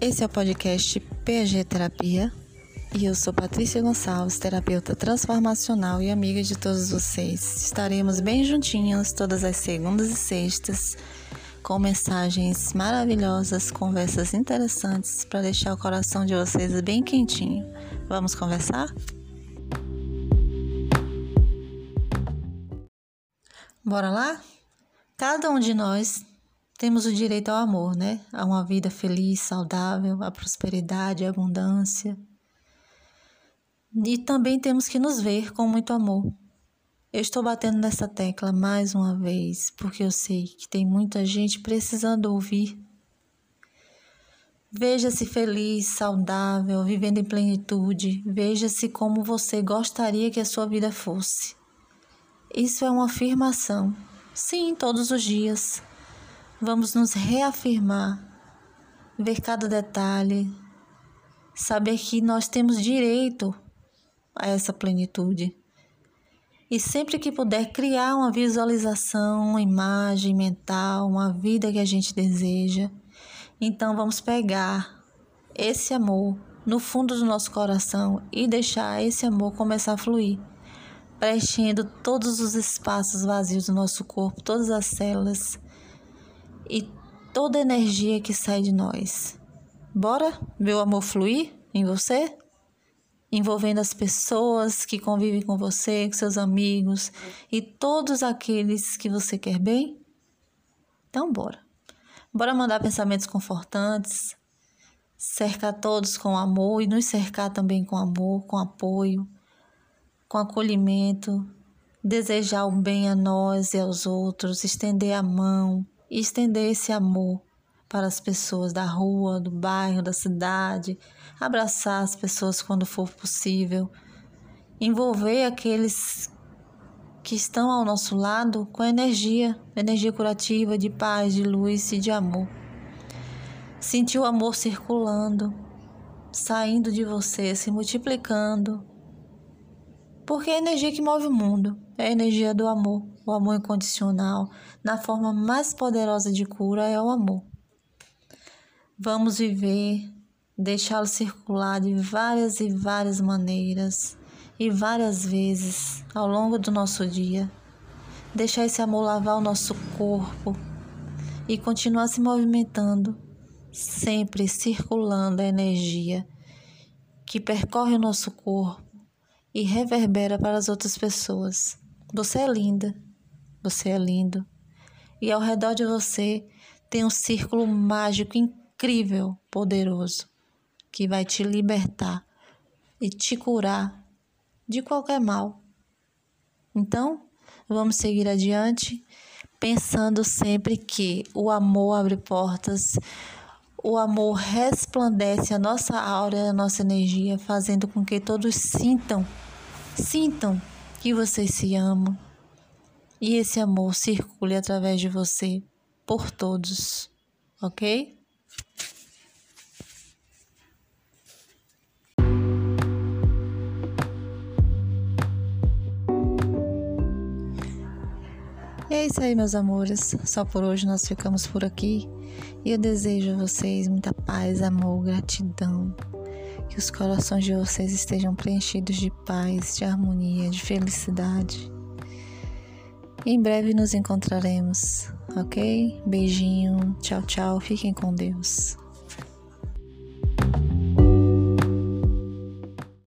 Esse é o podcast PG Terapia e eu sou Patrícia Gonçalves, terapeuta transformacional e amiga de todos vocês. Estaremos bem juntinhos todas as segundas e sextas com mensagens maravilhosas, conversas interessantes para deixar o coração de vocês bem quentinho. Vamos conversar? Bora lá? Cada um de nós temos o direito ao amor, né? A uma vida feliz, saudável, a prosperidade, a abundância. E também temos que nos ver com muito amor. Eu estou batendo nessa tecla mais uma vez, porque eu sei que tem muita gente precisando ouvir. Veja-se feliz, saudável, vivendo em plenitude. Veja-se como você gostaria que a sua vida fosse. Isso é uma afirmação. Sim, todos os dias. Vamos nos reafirmar, ver cada detalhe, saber que nós temos direito a essa plenitude. E sempre que puder criar uma visualização, uma imagem mental, uma vida que a gente deseja, então vamos pegar esse amor no fundo do nosso coração e deixar esse amor começar a fluir, preenchendo todos os espaços vazios do nosso corpo, todas as células e toda energia que sai de nós. Bora ver o amor fluir em você? Envolvendo as pessoas que convivem com você, com seus amigos e todos aqueles que você quer bem? Então, bora. Bora mandar pensamentos confortantes, cercar todos com amor e nos cercar também com amor, com apoio, com acolhimento, desejar o bem a nós e aos outros, estender a mão e estender esse amor para as pessoas da rua, do bairro, da cidade, abraçar as pessoas quando for possível, envolver aqueles que estão ao nosso lado com energia, energia curativa de paz, de luz e de amor. Sentir o amor circulando, saindo de você, se multiplicando. Porque é a energia que move o mundo, é a energia do amor o amor incondicional, na forma mais poderosa de cura, é o amor. Vamos viver, deixá-lo circular de várias e várias maneiras e várias vezes ao longo do nosso dia. Deixar esse amor lavar o nosso corpo e continuar se movimentando, sempre circulando a energia que percorre o nosso corpo e reverbera para as outras pessoas. Você é linda. Você é lindo. E ao redor de você tem um círculo mágico incrível, poderoso, que vai te libertar e te curar de qualquer mal. Então, vamos seguir adiante, pensando sempre que o amor abre portas, o amor resplandece a nossa aura, a nossa energia, fazendo com que todos sintam, sintam que vocês se amam, e esse amor circule através de você por todos, ok? E é isso aí, meus amores. Só por hoje nós ficamos por aqui. E eu desejo a vocês muita paz, amor, gratidão. Que os corações de vocês estejam preenchidos de paz, de harmonia, de felicidade. Em breve nos encontraremos, ok? Beijinho, tchau, tchau, fiquem com Deus.